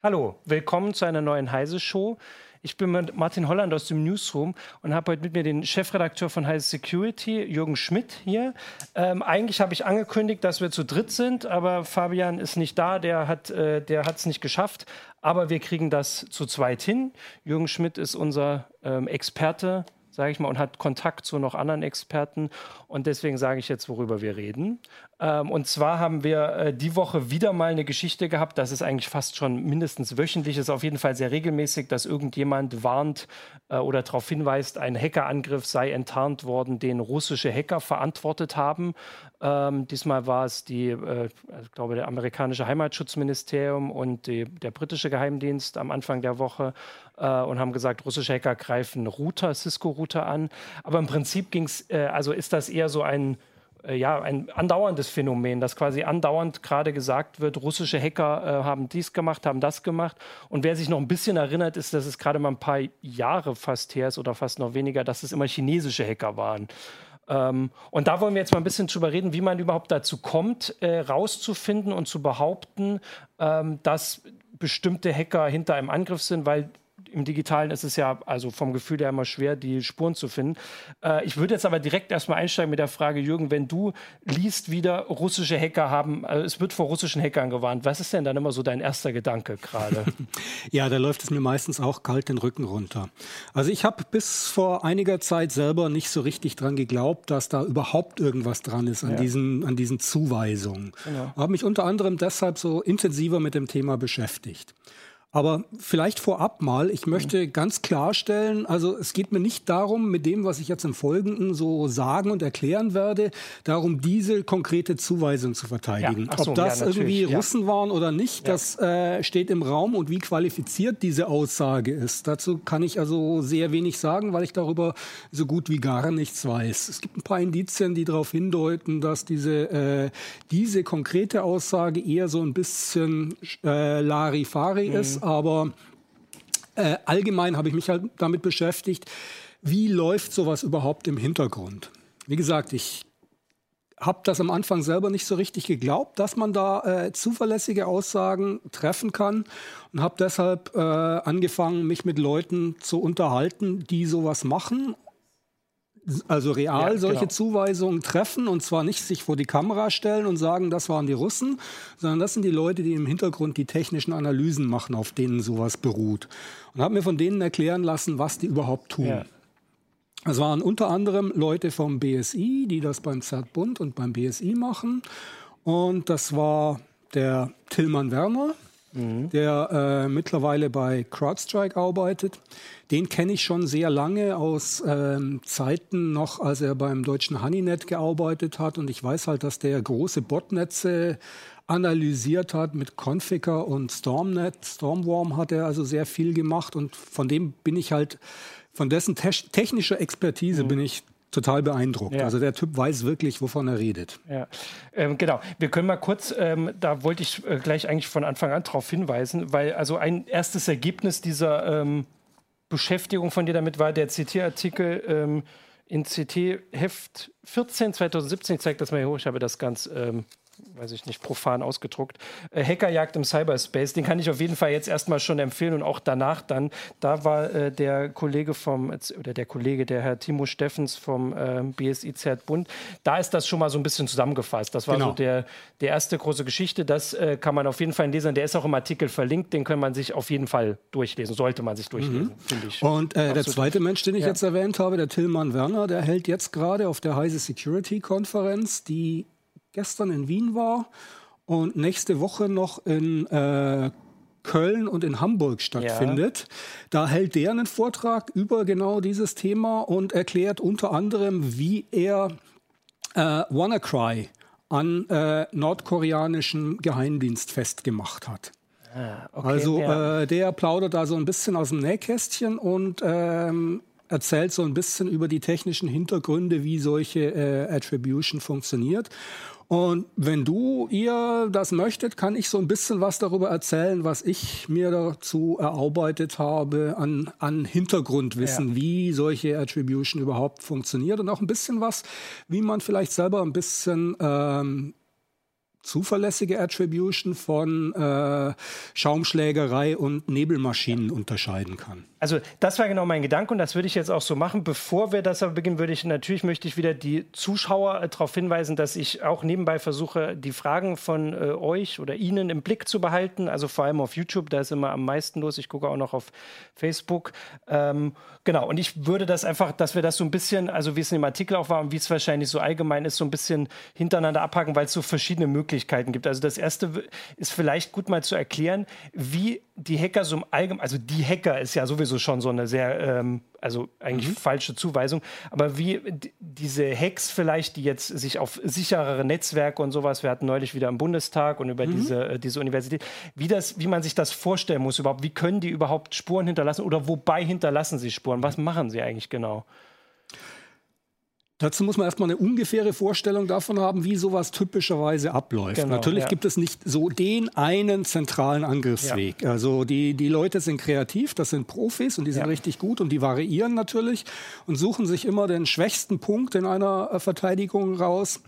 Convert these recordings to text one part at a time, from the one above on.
Hallo, willkommen zu einer neuen Heise Show. Ich bin Martin Holland aus dem Newsroom und habe heute mit mir den Chefredakteur von Heise Security, Jürgen Schmidt, hier. Ähm, eigentlich habe ich angekündigt, dass wir zu dritt sind, aber Fabian ist nicht da, der hat äh, es nicht geschafft. Aber wir kriegen das zu zweit hin. Jürgen Schmidt ist unser ähm, Experte sage ich mal, und hat Kontakt zu noch anderen Experten. Und deswegen sage ich jetzt, worüber wir reden. Ähm, und zwar haben wir äh, die Woche wieder mal eine Geschichte gehabt. Das ist eigentlich fast schon mindestens wöchentlich, ist auf jeden Fall sehr regelmäßig, dass irgendjemand warnt äh, oder darauf hinweist, ein Hackerangriff sei enttarnt worden, den russische Hacker verantwortet haben. Ähm, diesmal war es die, äh, ich glaube, der amerikanische Heimatschutzministerium und die, der britische Geheimdienst am Anfang der Woche äh, und haben gesagt, russische Hacker greifen Router, Cisco-Router an. Aber im Prinzip ging es, äh, also ist das eher so ein äh, ja, ein andauerndes Phänomen, dass quasi andauernd gerade gesagt wird, russische Hacker äh, haben dies gemacht, haben das gemacht. Und wer sich noch ein bisschen erinnert, ist, dass es gerade mal ein paar Jahre fast her ist oder fast noch weniger, dass es immer chinesische Hacker waren. Ähm, und da wollen wir jetzt mal ein bisschen drüber reden, wie man überhaupt dazu kommt, äh, rauszufinden und zu behaupten, ähm, dass bestimmte Hacker hinter einem Angriff sind, weil im Digitalen ist es ja also vom Gefühl her immer schwer, die Spuren zu finden. Äh, ich würde jetzt aber direkt erstmal einsteigen mit der Frage, Jürgen, wenn du liest, wieder russische Hacker haben, also es wird vor russischen Hackern gewarnt, was ist denn dann immer so dein erster Gedanke gerade? ja, da läuft es mir meistens auch kalt den Rücken runter. Also ich habe bis vor einiger Zeit selber nicht so richtig dran geglaubt, dass da überhaupt irgendwas dran ist an, ja. diesen, an diesen Zuweisungen. Genau. Habe mich unter anderem deshalb so intensiver mit dem Thema beschäftigt. Aber vielleicht vorab mal, ich möchte mhm. ganz klarstellen, also es geht mir nicht darum, mit dem, was ich jetzt im Folgenden so sagen und erklären werde, darum, diese konkrete Zuweisung zu verteidigen. Ja, so, Ob das ja, irgendwie Russen ja. waren oder nicht, das äh, steht im Raum und wie qualifiziert diese Aussage ist. Dazu kann ich also sehr wenig sagen, weil ich darüber so gut wie gar nichts weiß. Es gibt ein paar Indizien, die darauf hindeuten, dass diese, äh, diese konkrete Aussage eher so ein bisschen äh, Larifari mhm. ist aber äh, allgemein habe ich mich halt damit beschäftigt, wie läuft sowas überhaupt im Hintergrund. Wie gesagt, ich habe das am Anfang selber nicht so richtig geglaubt, dass man da äh, zuverlässige Aussagen treffen kann und habe deshalb äh, angefangen, mich mit Leuten zu unterhalten, die sowas machen also real ja, solche genau. Zuweisungen treffen und zwar nicht sich vor die Kamera stellen und sagen, das waren die Russen, sondern das sind die Leute, die im Hintergrund die technischen Analysen machen, auf denen sowas beruht. Und habe mir von denen erklären lassen, was die überhaupt tun. Ja. Es waren unter anderem Leute vom BSI, die das beim Zertbund und beim BSI machen. Und das war der Tillmann Werner, mhm. der äh, mittlerweile bei CrowdStrike arbeitet. Den kenne ich schon sehr lange aus ähm, Zeiten noch, als er beim deutschen Honeynet gearbeitet hat. Und ich weiß halt, dass der große Botnetze analysiert hat mit Configure und Stormnet. Stormworm hat er also sehr viel gemacht und von dem bin ich halt, von dessen te technischer Expertise mhm. bin ich total beeindruckt. Ja. Also der Typ weiß wirklich, wovon er redet. Ja, ähm, genau. Wir können mal kurz, ähm, da wollte ich äh, gleich eigentlich von Anfang an darauf hinweisen, weil also ein erstes Ergebnis dieser ähm, Beschäftigung von dir damit war der CT-Artikel ähm, in CT Heft 14 2017. Ich zeige das mal hier hoch. Ich habe das ganz ähm, weiß ich nicht, profan ausgedruckt. Äh, Hackerjagd im Cyberspace, den kann ich auf jeden Fall jetzt erstmal schon empfehlen und auch danach dann. Da war äh, der Kollege vom, oder der Kollege, der Herr Timo Steffens vom äh, BSI Zert Bund, da ist das schon mal so ein bisschen zusammengefasst. Das war genau. so der, der erste große Geschichte. Das äh, kann man auf jeden Fall lesen. Der ist auch im Artikel verlinkt, den kann man sich auf jeden Fall durchlesen, sollte man sich durchlesen, mhm. finde ich. Und äh, der zweite Mensch, den ich ja. jetzt erwähnt habe, der Tillmann Werner, der hält jetzt gerade auf der Heise Security Konferenz die gestern in Wien war und nächste Woche noch in äh, Köln und in Hamburg stattfindet. Ja. Da hält der einen Vortrag über genau dieses Thema und erklärt unter anderem, wie er äh, WannaCry an äh, nordkoreanischem Geheimdienst festgemacht hat. Ah, okay, also ja. äh, der plaudert da so ein bisschen aus dem Nähkästchen und ähm, erzählt so ein bisschen über die technischen Hintergründe, wie solche äh, Attribution funktioniert. Und wenn du ihr das möchtet, kann ich so ein bisschen was darüber erzählen, was ich mir dazu erarbeitet habe an, an Hintergrundwissen, ja. wie solche Attribution überhaupt funktioniert und auch ein bisschen was, wie man vielleicht selber ein bisschen ähm, zuverlässige Attribution von äh, Schaumschlägerei und Nebelmaschinen unterscheiden kann. Also das war genau mein Gedanke und das würde ich jetzt auch so machen. Bevor wir das aber beginnen, würde ich natürlich möchte ich wieder die Zuschauer äh, darauf hinweisen, dass ich auch nebenbei versuche, die Fragen von äh, euch oder Ihnen im Blick zu behalten. Also vor allem auf YouTube, da ist immer am meisten los. Ich gucke auch noch auf Facebook. Ähm, genau, und ich würde das einfach, dass wir das so ein bisschen, also wie es in dem Artikel auch war und wie es wahrscheinlich so allgemein ist, so ein bisschen hintereinander abhaken, weil es so verschiedene Möglichkeiten gibt. Also das erste ist vielleicht gut mal zu erklären, wie die Hacker so im Allgemeinen, also die Hacker ist ja sowieso schon so eine sehr, ähm, also eigentlich mhm. falsche Zuweisung, aber wie diese Hacks vielleicht, die jetzt sich auf sicherere Netzwerke und sowas, wir hatten neulich wieder im Bundestag und über mhm. diese, äh, diese Universität, wie, das, wie man sich das vorstellen muss überhaupt, wie können die überhaupt Spuren hinterlassen oder wobei hinterlassen sie Spuren, was machen sie eigentlich genau? Dazu muss man erstmal eine ungefähre Vorstellung davon haben, wie sowas typischerweise abläuft. Genau, Natürlich ja. gibt es nicht so den einen zentralen Angriffsweg. Ja. Also die, die Leute sind kreativ, das sind Profis und die sind ja. richtig gut und die variieren natürlich und suchen sich immer den schwächsten Punkt in einer äh, Verteidigung raus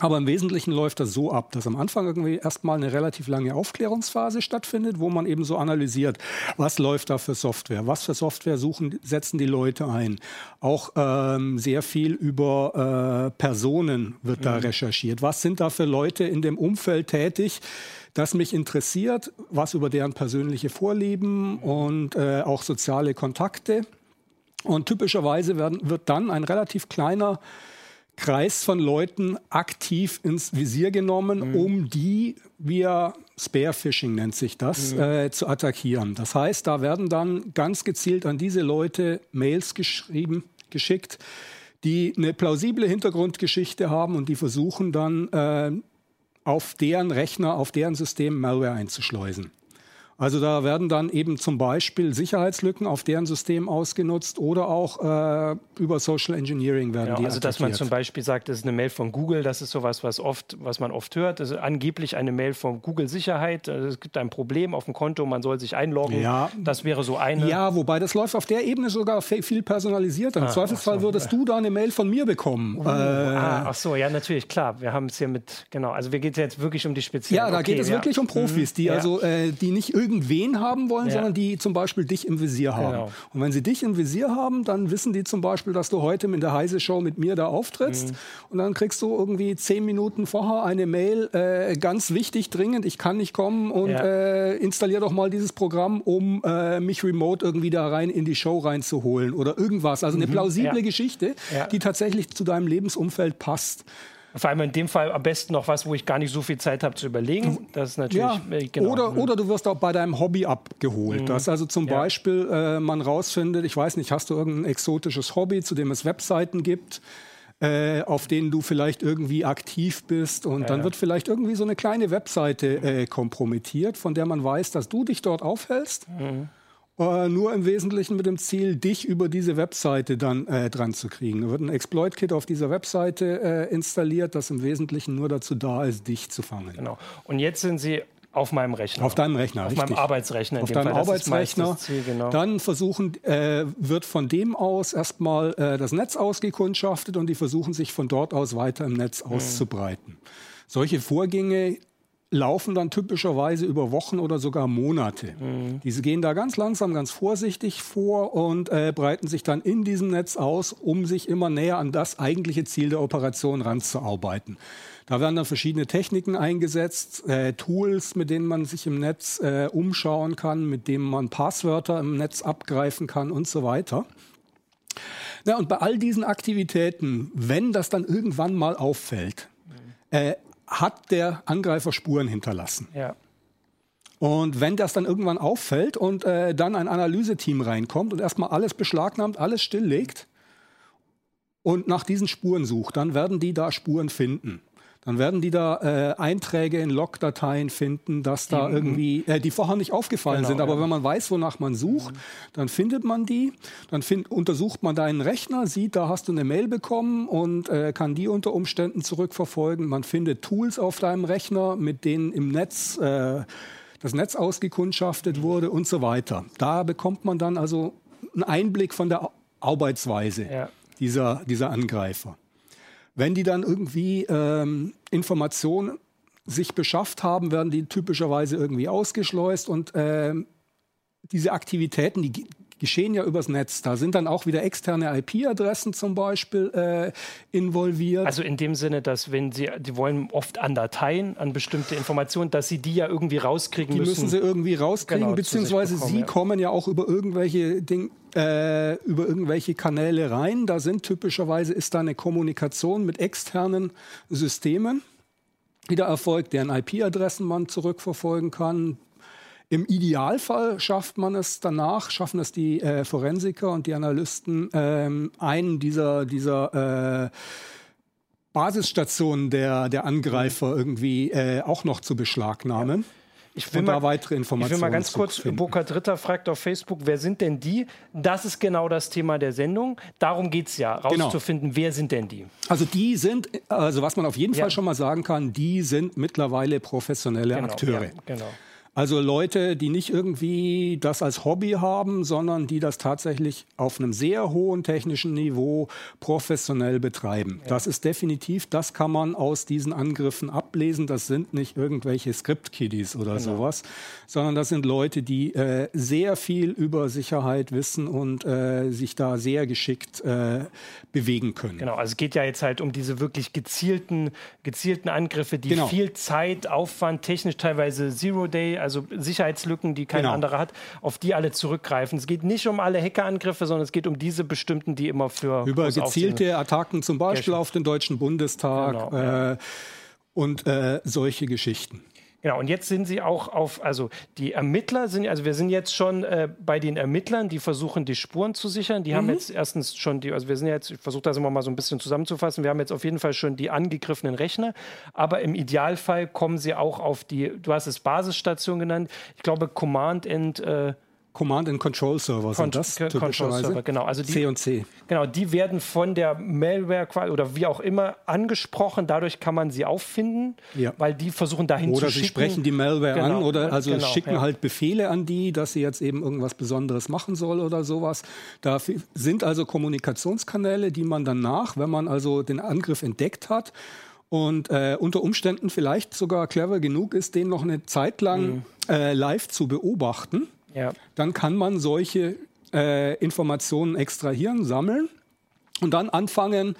aber im Wesentlichen läuft das so ab, dass am Anfang irgendwie erstmal eine relativ lange Aufklärungsphase stattfindet, wo man eben so analysiert, was läuft da für Software, was für Software suchen, setzen die Leute ein. Auch ähm, sehr viel über äh, Personen wird mhm. da recherchiert. Was sind da für Leute in dem Umfeld tätig? das mich interessiert, was über deren persönliche Vorlieben und äh, auch soziale Kontakte. Und typischerweise werden, wird dann ein relativ kleiner Kreis von Leuten aktiv ins Visier genommen, mhm. um die via Spearfishing nennt sich das, mhm. äh, zu attackieren. Das heißt, da werden dann ganz gezielt an diese Leute Mails geschrieben, geschickt, die eine plausible Hintergrundgeschichte haben und die versuchen dann äh, auf deren Rechner, auf deren System Malware einzuschleusen. Also da werden dann eben zum Beispiel Sicherheitslücken auf deren System ausgenutzt oder auch äh, über Social Engineering werden ja, die Also attackiert. dass man zum Beispiel sagt, das ist eine Mail von Google, das ist sowas, was oft, was man oft hört. Das ist angeblich eine Mail von Google Sicherheit. Also es gibt ein Problem auf dem Konto, man soll sich einloggen. Ja, das wäre so eine. Ja, wobei das läuft auf der Ebene sogar viel personalisierter. Im ah, Zweifelsfall so. würdest du da eine Mail von mir bekommen. Uh, äh, ah, ach so, ja natürlich, klar. Wir haben es hier mit, genau. Also wir geht jetzt wirklich um die speziellen. Ja, da okay, geht es ja. wirklich um Profis, die mhm, also, äh, die nicht irgendwie irgendwen haben wollen, ja. sondern die zum Beispiel dich im Visier haben. Genau. Und wenn sie dich im Visier haben, dann wissen die zum Beispiel, dass du heute in der Heise Show mit mir da auftrittst. Mhm. Und dann kriegst du irgendwie zehn Minuten vorher eine Mail, äh, ganz wichtig, dringend, ich kann nicht kommen und ja. äh, installier doch mal dieses Programm, um äh, mich remote irgendwie da rein in die Show reinzuholen oder irgendwas. Also eine mhm. plausible ja. Geschichte, die tatsächlich zu deinem Lebensumfeld passt. Vor allem in dem Fall am besten noch was, wo ich gar nicht so viel Zeit habe zu überlegen. Das ist natürlich ja, äh, genau. oder, oder du wirst auch bei deinem Hobby abgeholt. Mhm. Dass also zum ja. Beispiel äh, man rausfindet, ich weiß nicht, hast du irgendein exotisches Hobby, zu dem es Webseiten gibt? Äh, auf denen du vielleicht irgendwie aktiv bist. Und ja, dann wird vielleicht irgendwie so eine kleine Webseite äh, kompromittiert, von der man weiß, dass du dich dort aufhältst. Mhm. Äh, nur im Wesentlichen mit dem Ziel, dich über diese Webseite dann äh, dran zu kriegen. Da wird ein Exploit-Kit auf dieser Webseite äh, installiert, das im Wesentlichen nur dazu da ist, dich zu fangen. Genau. Und jetzt sind Sie auf meinem Rechner. Auf deinem Rechner, Auf richtig. meinem Arbeitsrechner. Auf deinem Fall. Arbeitsrechner. Ziel, genau. Dann versuchen, äh, wird von dem aus erstmal äh, das Netz ausgekundschaftet und die versuchen sich von dort aus weiter im Netz mhm. auszubreiten. Solche Vorgänge laufen dann typischerweise über Wochen oder sogar Monate. Mhm. Diese gehen da ganz langsam, ganz vorsichtig vor und äh, breiten sich dann in diesem Netz aus, um sich immer näher an das eigentliche Ziel der Operation ranzuarbeiten. Da werden dann verschiedene Techniken eingesetzt, äh, Tools, mit denen man sich im Netz äh, umschauen kann, mit denen man Passwörter im Netz abgreifen kann und so weiter. Ja, und bei all diesen Aktivitäten, wenn das dann irgendwann mal auffällt, äh, hat der Angreifer Spuren hinterlassen. Ja. Und wenn das dann irgendwann auffällt und äh, dann ein Analyseteam reinkommt und erstmal alles beschlagnahmt, alles stilllegt und nach diesen Spuren sucht, dann werden die da Spuren finden dann werden die da äh, Einträge in Logdateien finden, dass da mhm. irgendwie, äh, die vorher nicht aufgefallen genau, sind. Aber ja. wenn man weiß, wonach man sucht, mhm. dann findet man die, dann find, untersucht man deinen Rechner, sieht, da hast du eine Mail bekommen und äh, kann die unter Umständen zurückverfolgen. Man findet Tools auf deinem Rechner, mit denen im Netz äh, das Netz ausgekundschaftet wurde und so weiter. Da bekommt man dann also einen Einblick von der Arbeitsweise ja. dieser, dieser Angreifer. Wenn die dann irgendwie ähm, Informationen sich beschafft haben, werden die typischerweise irgendwie ausgeschleust und äh, diese Aktivitäten, die geschehen ja übers Netz. Da sind dann auch wieder externe IP-Adressen zum Beispiel äh, involviert. Also in dem Sinne, dass wenn Sie, die wollen oft an Dateien, an bestimmte Informationen, dass Sie die ja irgendwie rauskriegen die müssen. Die müssen Sie irgendwie rauskriegen, genau, beziehungsweise bekommen, Sie ja. kommen ja auch über irgendwelche Dinge äh, über irgendwelche Kanäle rein. Da sind typischerweise ist da eine Kommunikation mit externen Systemen, die da erfolgt, deren IP-Adressen man zurückverfolgen kann, im Idealfall schafft man es danach, schaffen es die äh, Forensiker und die Analysten, ähm, einen dieser, dieser äh, Basisstationen der, der Angreifer irgendwie äh, auch noch zu beschlagnahmen. Ja. Ich will, mal, weitere Informationen ich will mal ganz kurz, Burkhard Dritter fragt auf Facebook, wer sind denn die? Das ist genau das Thema der Sendung. Darum geht es ja, rauszufinden, genau. wer sind denn die? Also die sind, also was man auf jeden ja. Fall schon mal sagen kann, die sind mittlerweile professionelle genau, Akteure. Ja, genau. Also Leute, die nicht irgendwie das als Hobby haben, sondern die das tatsächlich auf einem sehr hohen technischen Niveau professionell betreiben. Ja. Das ist definitiv, das kann man aus diesen Angriffen ablesen. Das sind nicht irgendwelche Script-Kiddies oder genau. sowas, sondern das sind Leute, die äh, sehr viel über Sicherheit wissen und äh, sich da sehr geschickt äh, bewegen können. Genau, also es geht ja jetzt halt um diese wirklich gezielten, gezielten Angriffe, die genau. viel Zeit, Aufwand, technisch teilweise Zero-Day, also Sicherheitslücken, die kein genau. anderer hat, auf die alle zurückgreifen. Es geht nicht um alle Hackerangriffe, sondern es geht um diese bestimmten, die immer für über gezielte Attacken zum Beispiel auf den Deutschen Bundestag genau, äh, ja. und äh, solche Geschichten. Genau, und jetzt sind sie auch auf, also die Ermittler sind, also wir sind jetzt schon äh, bei den Ermittlern, die versuchen, die Spuren zu sichern. Die mhm. haben jetzt erstens schon die, also wir sind jetzt, ich versuche das immer mal so ein bisschen zusammenzufassen, wir haben jetzt auf jeden Fall schon die angegriffenen Rechner, aber im Idealfall kommen sie auch auf die, du hast es Basisstation genannt, ich glaube Command and äh, Command and Control Server sind das typischerweise. Server, genau. Also die, C und C. Genau, die werden von der Malware oder wie auch immer angesprochen. Dadurch kann man sie auffinden, ja. weil die versuchen dahin oder zu schicken. Oder sie sprechen die Malware genau. an oder also genau, schicken ja. halt Befehle an die, dass sie jetzt eben irgendwas Besonderes machen soll oder sowas. Da sind also Kommunikationskanäle, die man danach, wenn man also den Angriff entdeckt hat, und äh, unter Umständen vielleicht sogar clever genug ist, den noch eine Zeit lang mhm. äh, live zu beobachten ja. dann kann man solche äh, Informationen extrahieren, sammeln und dann anfangen,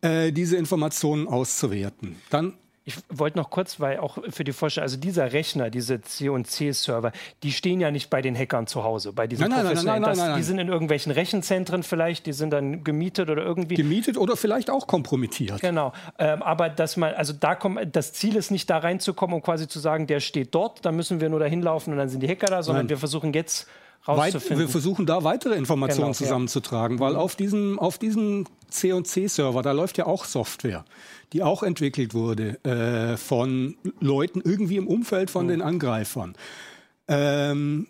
äh, diese Informationen auszuwerten. Dann ich wollte noch kurz, weil auch für die Vorstellung, also dieser Rechner, diese C&C-Server, die stehen ja nicht bei den Hackern zu Hause, bei diesen nein, nein, nein, nein, nein, Die sind in irgendwelchen Rechenzentren vielleicht, die sind dann gemietet oder irgendwie. Gemietet oder vielleicht auch kompromittiert. Genau. Ähm, aber dass man, also da kommt, das Ziel ist nicht da reinzukommen und quasi zu sagen, der steht dort, da müssen wir nur dahin laufen und dann sind die Hacker da, sondern wir versuchen jetzt Weit, wir versuchen da weitere Informationen genau, zusammenzutragen, ja. weil auf diesem, auf diesem C&C-Server, da läuft ja auch Software die auch entwickelt wurde äh, von Leuten irgendwie im Umfeld von mhm. den Angreifern. Ähm,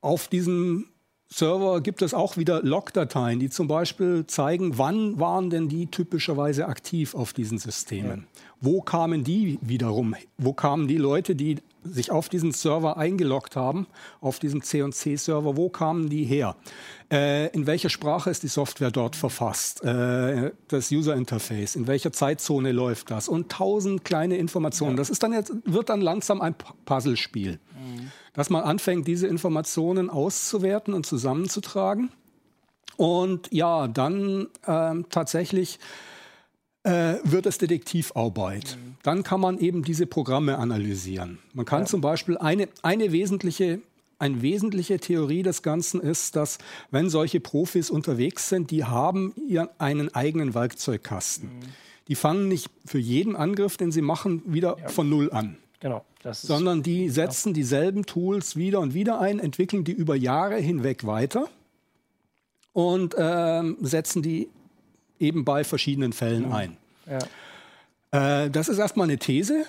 auf diesem Server gibt es auch wieder Logdateien, die zum Beispiel zeigen, wann waren denn die typischerweise aktiv auf diesen Systemen. Ja. Wo kamen die wiederum? Wo kamen die Leute, die sich auf diesen Server eingeloggt haben, auf diesem C&C-Server, wo kamen die her? Äh, in welcher Sprache ist die Software dort verfasst? Äh, das User Interface, in welcher Zeitzone läuft das? Und tausend kleine Informationen. Ja. Das ist dann jetzt, wird dann langsam ein Puzzlespiel. Mhm. Dass man anfängt, diese Informationen auszuwerten und zusammenzutragen. Und ja, dann ähm, tatsächlich äh, wird es Detektivarbeit. Mhm. Dann kann man eben diese Programme analysieren. Man kann ja. zum Beispiel eine, eine wesentliche eine wesentliche Theorie des Ganzen ist, dass wenn solche Profis unterwegs sind, die haben ihren, einen eigenen Werkzeugkasten. Mhm. Die fangen nicht für jeden Angriff, den sie machen, wieder ja. von Null an. Genau. sondern die setzen genau. dieselben Tools wieder und wieder ein, entwickeln die über Jahre hinweg weiter und ähm, setzen die eben bei verschiedenen Fällen mhm. ein. Ja. Äh, das ist erstmal eine These,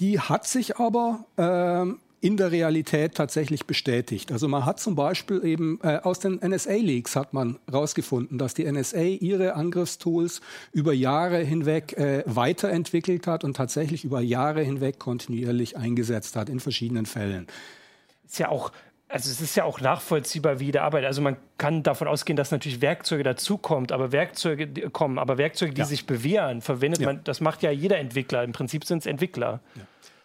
die hat sich aber ähm, in der Realität tatsächlich bestätigt. Also man hat zum Beispiel eben äh, aus den NSA-Leaks hat man herausgefunden, dass die NSA ihre Angriffstools über Jahre hinweg äh, weiterentwickelt hat und tatsächlich über Jahre hinweg kontinuierlich eingesetzt hat in verschiedenen Fällen. Ist ja auch also es ist ja auch nachvollziehbar, wie der arbeitet. Also man kann davon ausgehen, dass natürlich Werkzeuge dazukommt, aber Werkzeuge die kommen, aber Werkzeuge, die ja. sich bewähren, verwendet ja. man. Das macht ja jeder Entwickler. Im Prinzip sind es Entwickler. Ja.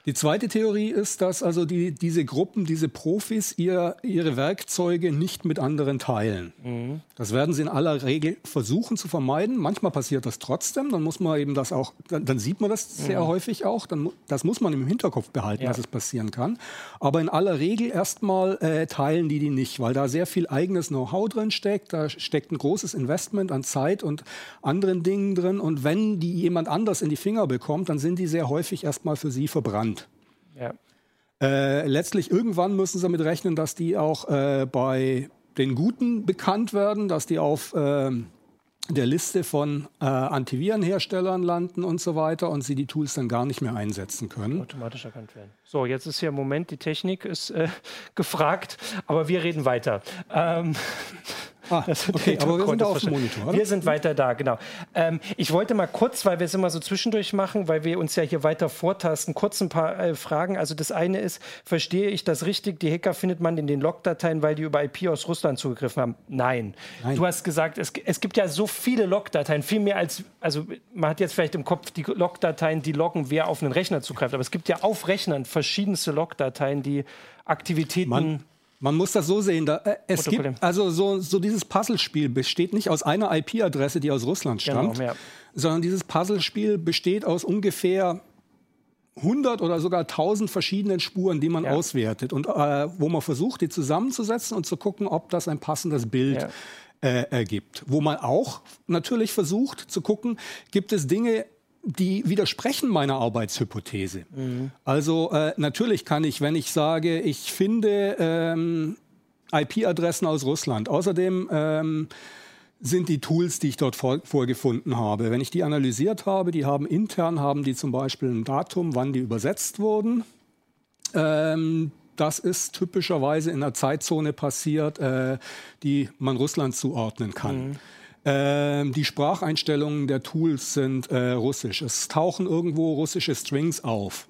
Die zweite Theorie ist, dass also die, diese Gruppen, diese Profis ihr, ihre Werkzeuge nicht mit anderen teilen. Mhm. Das werden sie in aller Regel versuchen zu vermeiden. Manchmal passiert das trotzdem. Dann muss man eben das auch, dann, dann sieht man das sehr mhm. häufig auch. Dann, das muss man im Hinterkopf behalten, ja. dass es passieren kann. Aber in aller Regel erstmal äh, teilen die die nicht, weil da sehr viel eigenes Know-how drin steckt. Da steckt ein großes Investment an Zeit und anderen Dingen drin. Und wenn die jemand anders in die Finger bekommt, dann sind die sehr häufig erstmal für sie verbrannt. Ja. Äh, letztlich irgendwann müssen sie damit rechnen, dass die auch äh, bei den Guten bekannt werden, dass die auf äh, der Liste von äh, Antivirenherstellern landen und so weiter und sie die Tools dann gar nicht mehr einsetzen können. Automatisch erkannt werden. So, jetzt ist hier im Moment, die Technik ist äh, gefragt, aber wir reden weiter. Ähm, Ah, okay, aber wir sind auf dem Monitor. Oder? Wir sind weiter da, genau. Ähm, ich wollte mal kurz, weil wir es immer so zwischendurch machen, weil wir uns ja hier weiter vortasten, kurz ein paar äh, Fragen. Also das eine ist, verstehe ich das richtig, die Hacker findet man in den Logdateien, weil die über IP aus Russland zugegriffen haben? Nein. Nein. Du hast gesagt, es, es gibt ja so viele Logdateien, viel mehr als, also man hat jetzt vielleicht im Kopf die Logdateien, die loggen, wer auf einen Rechner zugreift, aber es gibt ja auf Rechnern verschiedenste Logdateien, die Aktivitäten... Man man muss das so sehen. Da, äh, es gibt also so, so dieses Puzzlespiel besteht nicht aus einer IP-Adresse, die aus Russland genau, stammt, genau, ja. sondern dieses Puzzlespiel besteht aus ungefähr 100 oder sogar 1000 verschiedenen Spuren, die man ja. auswertet und äh, wo man versucht, die zusammenzusetzen und zu gucken, ob das ein passendes Bild ja. äh, ergibt. Wo man auch natürlich versucht zu gucken, gibt es Dinge, die widersprechen meiner Arbeitshypothese. Mhm. Also äh, natürlich kann ich, wenn ich sage, ich finde ähm, IP-Adressen aus Russland, außerdem ähm, sind die Tools, die ich dort vor, vorgefunden habe. Wenn ich die analysiert habe, die haben intern, haben die zum Beispiel ein Datum, wann die übersetzt wurden. Ähm, das ist typischerweise in einer Zeitzone passiert, äh, die man Russland zuordnen kann. Mhm. Ähm, die Spracheinstellungen der Tools sind äh, russisch. Es tauchen irgendwo russische Strings auf.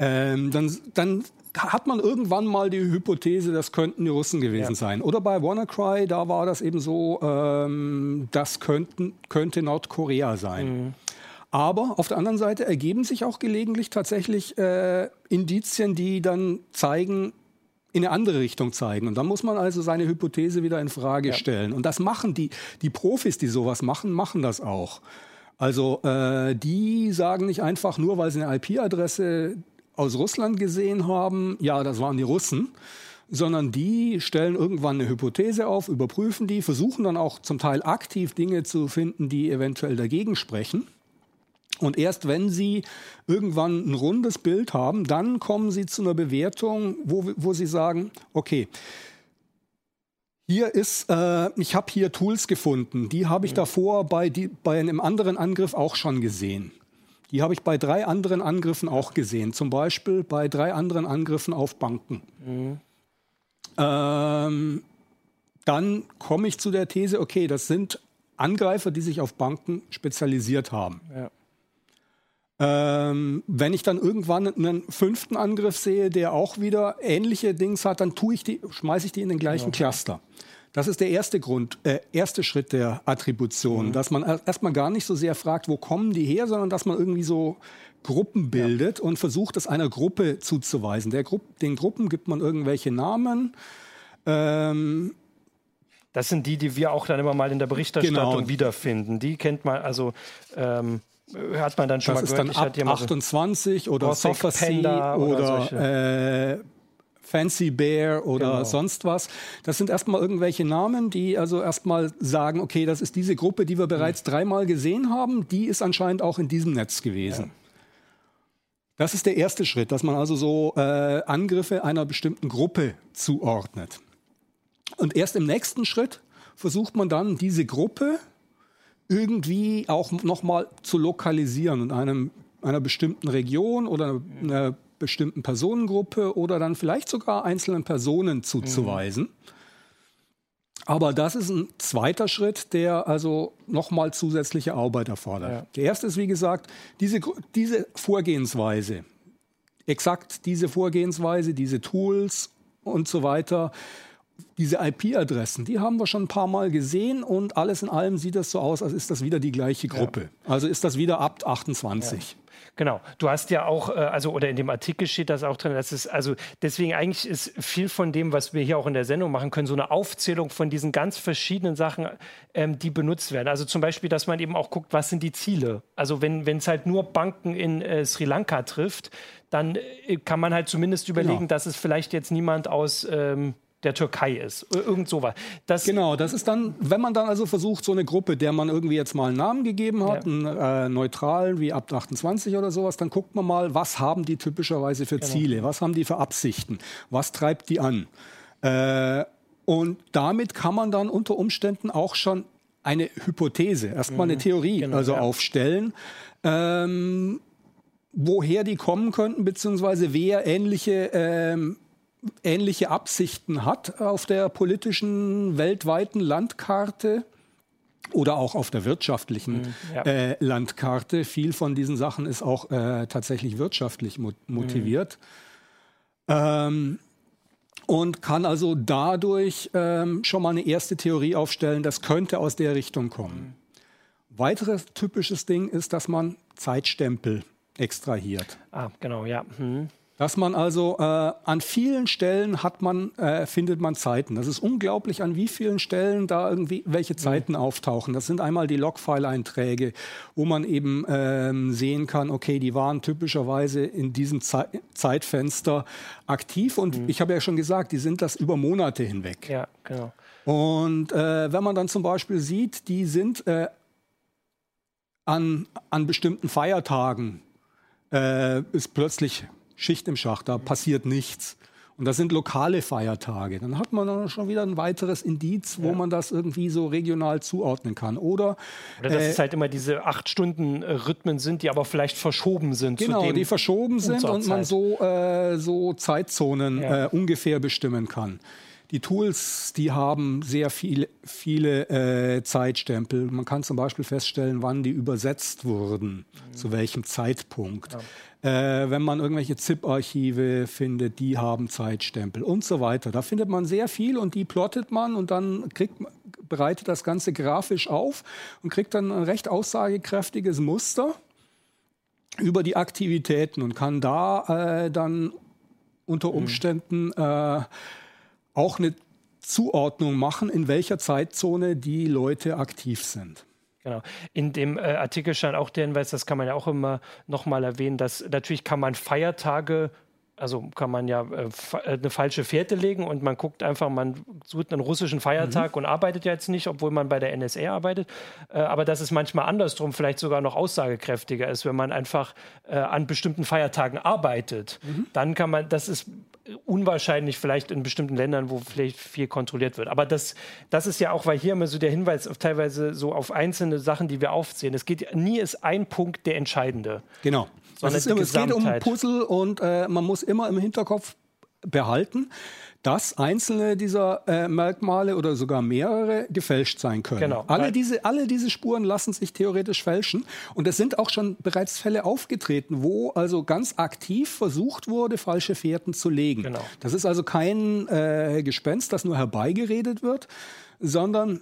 Ähm, dann, dann hat man irgendwann mal die Hypothese, das könnten die Russen gewesen ja. sein. Oder bei WannaCry, da war das eben so, ähm, das könnten, könnte Nordkorea sein. Mhm. Aber auf der anderen Seite ergeben sich auch gelegentlich tatsächlich äh, Indizien, die dann zeigen, in eine andere Richtung zeigen. Und dann muss man also seine Hypothese wieder in Frage ja. stellen. Und das machen die, die Profis, die sowas machen, machen das auch. Also äh, die sagen nicht einfach nur, weil sie eine IP-Adresse aus Russland gesehen haben, ja, das waren die Russen, sondern die stellen irgendwann eine Hypothese auf, überprüfen die, versuchen dann auch zum Teil aktiv Dinge zu finden, die eventuell dagegen sprechen. Und erst wenn Sie irgendwann ein rundes Bild haben, dann kommen Sie zu einer Bewertung, wo, wo Sie sagen, okay, hier ist, äh, ich habe hier Tools gefunden, die habe ich mhm. davor bei, die, bei einem anderen Angriff auch schon gesehen. Die habe ich bei drei anderen Angriffen auch gesehen, zum Beispiel bei drei anderen Angriffen auf Banken. Mhm. Ähm, dann komme ich zu der These, okay, das sind Angreifer, die sich auf Banken spezialisiert haben. Ja. Ähm, wenn ich dann irgendwann einen fünften Angriff sehe, der auch wieder ähnliche Dings hat, dann tue ich die, schmeiße ich die in den gleichen ja. Cluster. Das ist der erste Grund, äh, erste Schritt der Attribution, mhm. dass man erstmal gar nicht so sehr fragt, wo kommen die her, sondern dass man irgendwie so Gruppen bildet ja. und versucht, das einer Gruppe zuzuweisen. Gru den Gruppen gibt man irgendwelche Namen. Ähm, das sind die, die wir auch dann immer mal in der Berichterstattung genau. wiederfinden. Die kennt man, also ähm, hat man dann schon das mal gehört. Das ist dann ab 28 so oder Sophacy oder, oder äh, Fancy Bear oder genau. sonst was. Das sind erstmal irgendwelche Namen, die also erstmal sagen, okay, das ist diese Gruppe, die wir bereits mhm. dreimal gesehen haben, die ist anscheinend auch in diesem Netz gewesen. Ja. Das ist der erste Schritt, dass man also so äh, Angriffe einer bestimmten Gruppe zuordnet. Und erst im nächsten Schritt versucht man dann diese Gruppe irgendwie auch nochmal zu lokalisieren in einem, einer bestimmten Region oder einer bestimmten Personengruppe oder dann vielleicht sogar einzelnen Personen zuzuweisen. Mhm. Aber das ist ein zweiter Schritt, der also nochmal zusätzliche Arbeit erfordert. Ja. Der erste ist, wie gesagt, diese, diese Vorgehensweise, exakt diese Vorgehensweise, diese Tools und so weiter. Diese IP-Adressen, die haben wir schon ein paar Mal gesehen und alles in allem sieht das so aus, als ist das wieder die gleiche Gruppe. Ja. Also ist das wieder ab 28. Ja. Genau. Du hast ja auch, äh, also oder in dem Artikel steht das auch drin, dass es, also deswegen eigentlich ist viel von dem, was wir hier auch in der Sendung machen können, so eine Aufzählung von diesen ganz verschiedenen Sachen, ähm, die benutzt werden. Also zum Beispiel, dass man eben auch guckt, was sind die Ziele. Also wenn es halt nur Banken in äh, Sri Lanka trifft, dann äh, kann man halt zumindest überlegen, genau. dass es vielleicht jetzt niemand aus ähm, der Türkei ist. Irgend sowas. Das genau, das ist dann, wenn man dann also versucht, so eine Gruppe, der man irgendwie jetzt mal einen Namen gegeben hat, ja. einen äh, neutralen wie ab 28 oder sowas, dann guckt man mal, was haben die typischerweise für genau. Ziele, was haben die für Absichten, was treibt die an. Äh, und damit kann man dann unter Umständen auch schon eine Hypothese, erstmal mhm. eine Theorie genau, also ja. aufstellen. Ähm, woher die kommen könnten, beziehungsweise wer ähnliche ähm, ähnliche Absichten hat auf der politischen weltweiten Landkarte oder auch auf der wirtschaftlichen mhm, ja. äh, Landkarte. Viel von diesen Sachen ist auch äh, tatsächlich wirtschaftlich mo motiviert. Mhm. Ähm, und kann also dadurch ähm, schon mal eine erste Theorie aufstellen, das könnte aus der Richtung kommen. Mhm. Weiteres typisches Ding ist, dass man Zeitstempel extrahiert. Ah, genau, ja. Mhm. Dass man also äh, an vielen Stellen hat man, äh, findet man Zeiten. Das ist unglaublich, an wie vielen Stellen da irgendwie welche Zeiten mhm. auftauchen. Das sind einmal die Logfile-Einträge, wo man eben ähm, sehen kann, okay, die waren typischerweise in diesem Ze Zeitfenster aktiv. Und mhm. ich habe ja schon gesagt, die sind das über Monate hinweg. Ja, genau. Und äh, wenn man dann zum Beispiel sieht, die sind äh, an, an bestimmten Feiertagen äh, ist plötzlich Schicht im Schacht, da passiert nichts. Und das sind lokale Feiertage. Dann hat man dann schon wieder ein weiteres Indiz, wo ja. man das irgendwie so regional zuordnen kann. Oder, Oder dass äh, es halt immer diese acht Stunden äh, Rhythmen sind, die aber vielleicht verschoben sind. Genau, die verschoben sind und man so, äh, so Zeitzonen ja. äh, ungefähr bestimmen kann. Die Tools, die haben sehr viel, viele äh, Zeitstempel. Man kann zum Beispiel feststellen, wann die übersetzt wurden, mhm. zu welchem Zeitpunkt. Ja. Äh, wenn man irgendwelche ZIP-Archive findet, die haben Zeitstempel und so weiter. Da findet man sehr viel und die plottet man und dann kriegt, bereitet das Ganze grafisch auf und kriegt dann ein recht aussagekräftiges Muster über die Aktivitäten und kann da äh, dann unter mhm. Umständen mhm. äh, auch eine Zuordnung machen, in welcher Zeitzone die Leute aktiv sind. Genau. In dem äh, Artikel stand auch der Hinweis, das kann man ja auch immer nochmal erwähnen, dass natürlich kann man Feiertage also kann man ja äh, äh, eine falsche Fährte legen und man guckt einfach, man sucht einen russischen Feiertag mhm. und arbeitet ja jetzt nicht, obwohl man bei der NSA arbeitet. Äh, aber dass es manchmal andersrum vielleicht sogar noch aussagekräftiger ist, wenn man einfach äh, an bestimmten Feiertagen arbeitet. Mhm. Dann kann man, das ist unwahrscheinlich vielleicht in bestimmten Ländern, wo vielleicht viel kontrolliert wird. Aber das, das ist ja auch, weil hier immer so der Hinweis auf teilweise so auf einzelne Sachen, die wir aufzählen. Es geht nie ist ein Punkt der entscheidende. Genau. Es, es geht um Puzzle und äh, man muss immer im Hinterkopf behalten, dass einzelne dieser äh, Merkmale oder sogar mehrere gefälscht sein können. Genau. Alle, diese, alle diese Spuren lassen sich theoretisch fälschen. Und es sind auch schon bereits Fälle aufgetreten, wo also ganz aktiv versucht wurde, falsche Fährten zu legen. Genau. Das ist also kein äh, Gespenst, das nur herbeigeredet wird, sondern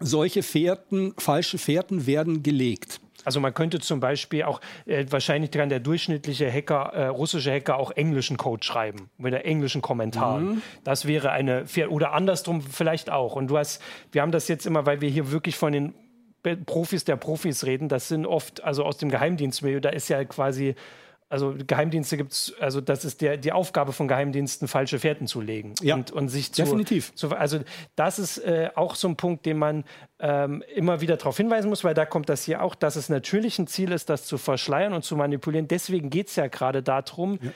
solche Fährten, falsche Fährten werden gelegt. Also man könnte zum Beispiel auch äh, wahrscheinlich kann der durchschnittliche Hacker, äh, russische Hacker auch englischen Code schreiben mit englischen Kommentaren. Mhm. Das wäre eine oder andersrum vielleicht auch. Und du hast, wir haben das jetzt immer, weil wir hier wirklich von den Profis der Profis reden. Das sind oft also aus dem Geheimdienstmilieu. Da ist ja quasi also Geheimdienste gibt es, also das ist der, die Aufgabe von Geheimdiensten, falsche Fährten zu legen. Ja, und, und sich zu, definitiv. Zu, also das ist äh, auch so ein Punkt, den man ähm, immer wieder darauf hinweisen muss, weil da kommt das hier auch, dass es natürlich ein Ziel ist, das zu verschleiern und zu manipulieren. Deswegen geht es ja gerade darum, ja.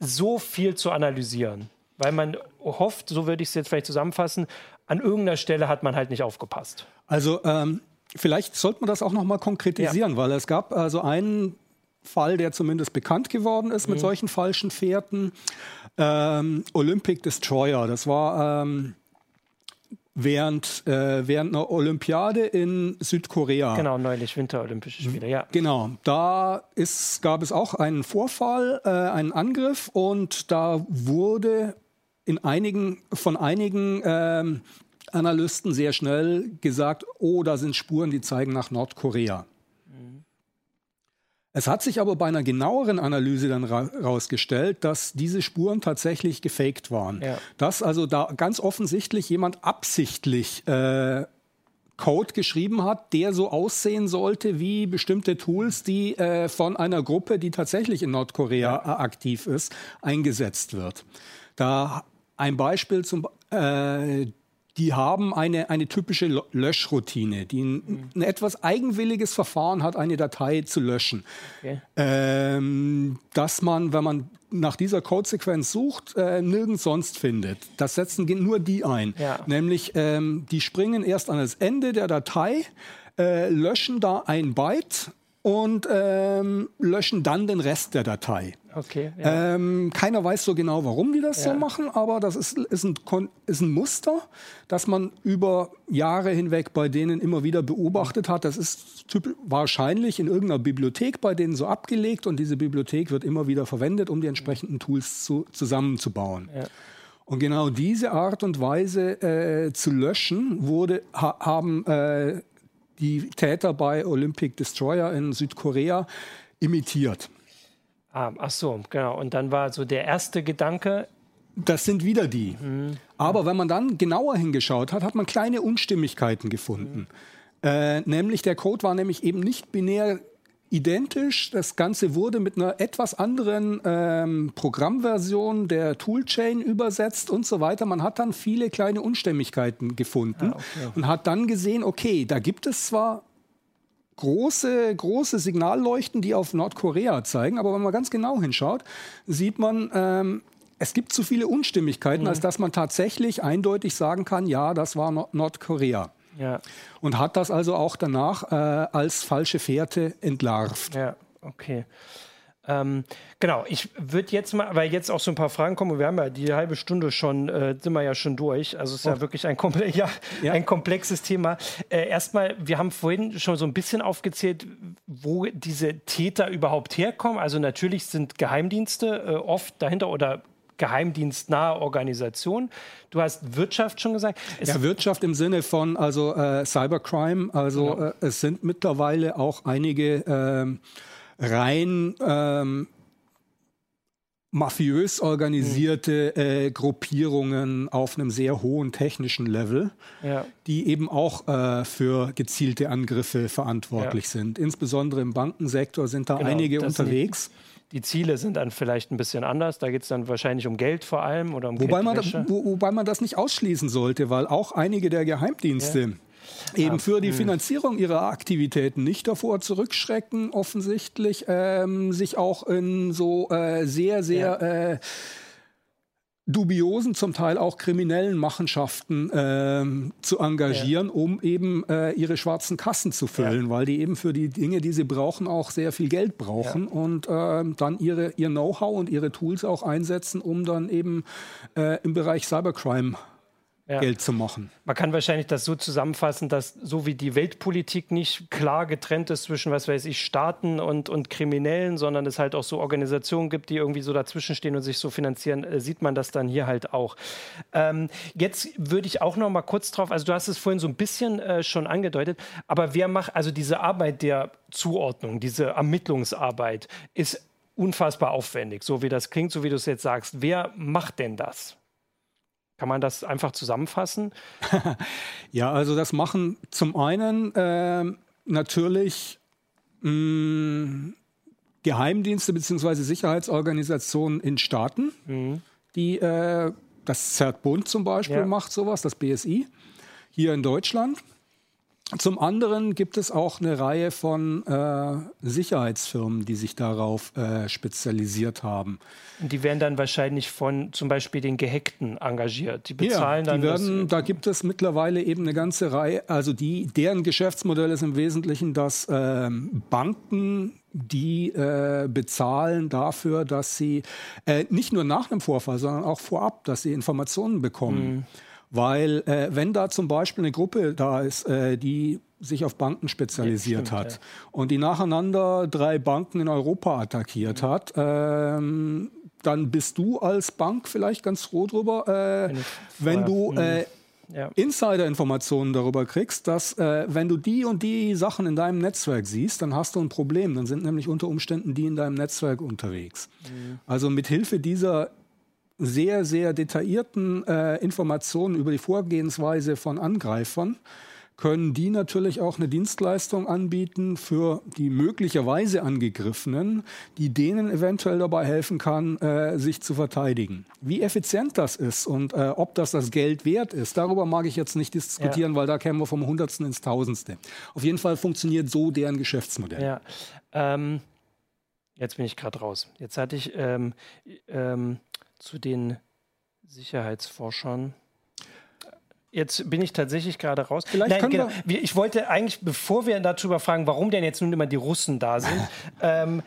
so viel zu analysieren. Weil man hofft, so würde ich es jetzt vielleicht zusammenfassen, an irgendeiner Stelle hat man halt nicht aufgepasst. Also ähm, vielleicht sollte man das auch noch mal konkretisieren, ja. weil es gab also einen Fall, der zumindest bekannt geworden ist mit mhm. solchen falschen Fährten. Ähm, Olympic Destroyer, das war ähm, während, äh, während einer Olympiade in Südkorea. Genau, neulich Winterolympische Spiele, ja. Genau, da ist, gab es auch einen Vorfall, äh, einen Angriff und da wurde in einigen, von einigen ähm, Analysten sehr schnell gesagt, oh, da sind Spuren, die zeigen nach Nordkorea. Es hat sich aber bei einer genaueren Analyse dann herausgestellt, dass diese Spuren tatsächlich gefaked waren. Ja. Dass also da ganz offensichtlich jemand absichtlich äh, Code geschrieben hat, der so aussehen sollte wie bestimmte Tools, die äh, von einer Gruppe, die tatsächlich in Nordkorea äh, aktiv ist, eingesetzt wird. Da ein Beispiel zum äh, die haben eine, eine typische Löschroutine, die ein, ein, etwas eigenwilliges Verfahren hat, eine Datei zu löschen. Okay. Ähm, dass man, wenn man nach dieser Codesequenz sucht, äh, nirgends sonst findet. Das setzen nur die ein. Ja. Nämlich, ähm, die springen erst an das Ende der Datei, äh, löschen da ein Byte und ähm, löschen dann den Rest der Datei. Okay. Ja. Ähm, keiner weiß so genau, warum die das ja. so machen, aber das ist, ist, ein, ist ein Muster, das man über Jahre hinweg bei denen immer wieder beobachtet hat. Das ist typisch, wahrscheinlich in irgendeiner Bibliothek bei denen so abgelegt und diese Bibliothek wird immer wieder verwendet, um die entsprechenden Tools zu, zusammenzubauen. Ja. Und genau diese Art und Weise äh, zu löschen wurde, ha, haben äh, die Täter bei Olympic Destroyer in Südkorea imitiert. Ah, ach so, genau. Und dann war so der erste Gedanke. Das sind wieder die. Mhm. Aber wenn man dann genauer hingeschaut hat, hat man kleine Unstimmigkeiten gefunden. Mhm. Äh, nämlich der Code war nämlich eben nicht binär identisch. Das Ganze wurde mit einer etwas anderen ähm, Programmversion der Toolchain übersetzt und so weiter. Man hat dann viele kleine Unstimmigkeiten gefunden ah, okay. und hat dann gesehen, okay, da gibt es zwar große, große Signalleuchten, die auf Nordkorea zeigen, aber wenn man ganz genau hinschaut, sieht man, ähm, es gibt zu viele Unstimmigkeiten, mhm. als dass man tatsächlich eindeutig sagen kann, ja, das war Nordkorea. Ja. Und hat das also auch danach äh, als falsche Fährte entlarvt. Ja, okay. Ähm, genau, ich würde jetzt mal, weil jetzt auch so ein paar Fragen kommen, und wir haben ja die halbe Stunde schon, äh, sind wir ja schon durch. Also es ist oh. ja wirklich ein, komple ja, ja. ein komplexes Thema. Äh, erstmal, wir haben vorhin schon so ein bisschen aufgezählt, wo diese Täter überhaupt herkommen. Also natürlich sind Geheimdienste äh, oft dahinter oder geheimdienstnahe Organisation. Du hast Wirtschaft schon gesagt. Es ja, Wirtschaft im Sinne von also äh, Cybercrime. Also genau. äh, es sind mittlerweile auch einige ähm, rein ähm, mafiös organisierte mhm. äh, Gruppierungen auf einem sehr hohen technischen Level, ja. die eben auch äh, für gezielte Angriffe verantwortlich ja. sind. Insbesondere im Bankensektor sind da genau, einige unterwegs. Nicht die Ziele sind dann vielleicht ein bisschen anders. Da geht es dann wahrscheinlich um Geld vor allem oder um wobei man, wo, wobei man das nicht ausschließen sollte, weil auch einige der Geheimdienste ja eben für die hm. Finanzierung ihrer Aktivitäten nicht davor zurückschrecken, offensichtlich ähm, sich auch in so äh, sehr, sehr ja. äh, dubiosen, zum Teil auch kriminellen Machenschaften ähm, zu engagieren, ja. um eben äh, ihre schwarzen Kassen zu füllen, ja. weil die eben für die Dinge, die sie brauchen, auch sehr viel Geld brauchen ja. und ähm, dann ihre, ihr Know-how und ihre Tools auch einsetzen, um dann eben äh, im Bereich Cybercrime ja. Geld zu machen. Man kann wahrscheinlich das so zusammenfassen, dass so wie die Weltpolitik nicht klar getrennt ist zwischen, was weiß ich, Staaten und, und Kriminellen, sondern es halt auch so Organisationen gibt, die irgendwie so dazwischenstehen und sich so finanzieren, äh, sieht man das dann hier halt auch. Ähm, jetzt würde ich auch noch mal kurz drauf, also du hast es vorhin so ein bisschen äh, schon angedeutet, aber wer macht, also diese Arbeit der Zuordnung, diese Ermittlungsarbeit ist unfassbar aufwendig, so wie das klingt, so wie du es jetzt sagst. Wer macht denn das? Kann man das einfach zusammenfassen? ja, also das machen zum einen äh, natürlich mh, mm, Geheimdienste bzw. Sicherheitsorganisationen in Staaten, mhm. die äh, das ZERT-Bund zum Beispiel ja. macht sowas, das BSI, hier in Deutschland. Zum anderen gibt es auch eine Reihe von äh, Sicherheitsfirmen, die sich darauf äh, spezialisiert haben. Und die werden dann wahrscheinlich von zum Beispiel den Gehackten engagiert. Die bezahlen ja, die dann. Werden, da gibt es mittlerweile eben eine ganze Reihe, also die, deren Geschäftsmodell ist im Wesentlichen, dass ähm, Banken die äh, bezahlen dafür, dass sie äh, nicht nur nach einem Vorfall, sondern auch vorab, dass sie Informationen bekommen. Mhm. Weil äh, wenn da zum Beispiel eine Gruppe da ist, äh, die sich auf Banken spezialisiert stimmt, hat ja. und die nacheinander drei Banken in Europa attackiert mhm. hat, ähm, dann bist du als Bank vielleicht ganz froh drüber, äh, wenn du mhm. äh, ja. Insider-Informationen darüber kriegst, dass äh, wenn du die und die Sachen in deinem Netzwerk siehst, dann hast du ein Problem. Dann sind nämlich unter Umständen die in deinem Netzwerk unterwegs. Mhm. Also mit Hilfe dieser sehr, sehr detaillierten äh, Informationen über die Vorgehensweise von Angreifern können die natürlich auch eine Dienstleistung anbieten für die möglicherweise Angegriffenen, die denen eventuell dabei helfen kann, äh, sich zu verteidigen. Wie effizient das ist und äh, ob das das Geld wert ist, darüber mag ich jetzt nicht diskutieren, ja. weil da kämen wir vom Hundertsten ins Tausendste. Auf jeden Fall funktioniert so deren Geschäftsmodell. Ja. Ähm, jetzt bin ich gerade raus. Jetzt hatte ich ähm, ähm, zu den Sicherheitsforschern Jetzt bin ich tatsächlich gerade raus. Vielleicht Nein, genau. wir ich wollte eigentlich, bevor wir darüber fragen, warum denn jetzt nun immer die Russen da sind, ähm,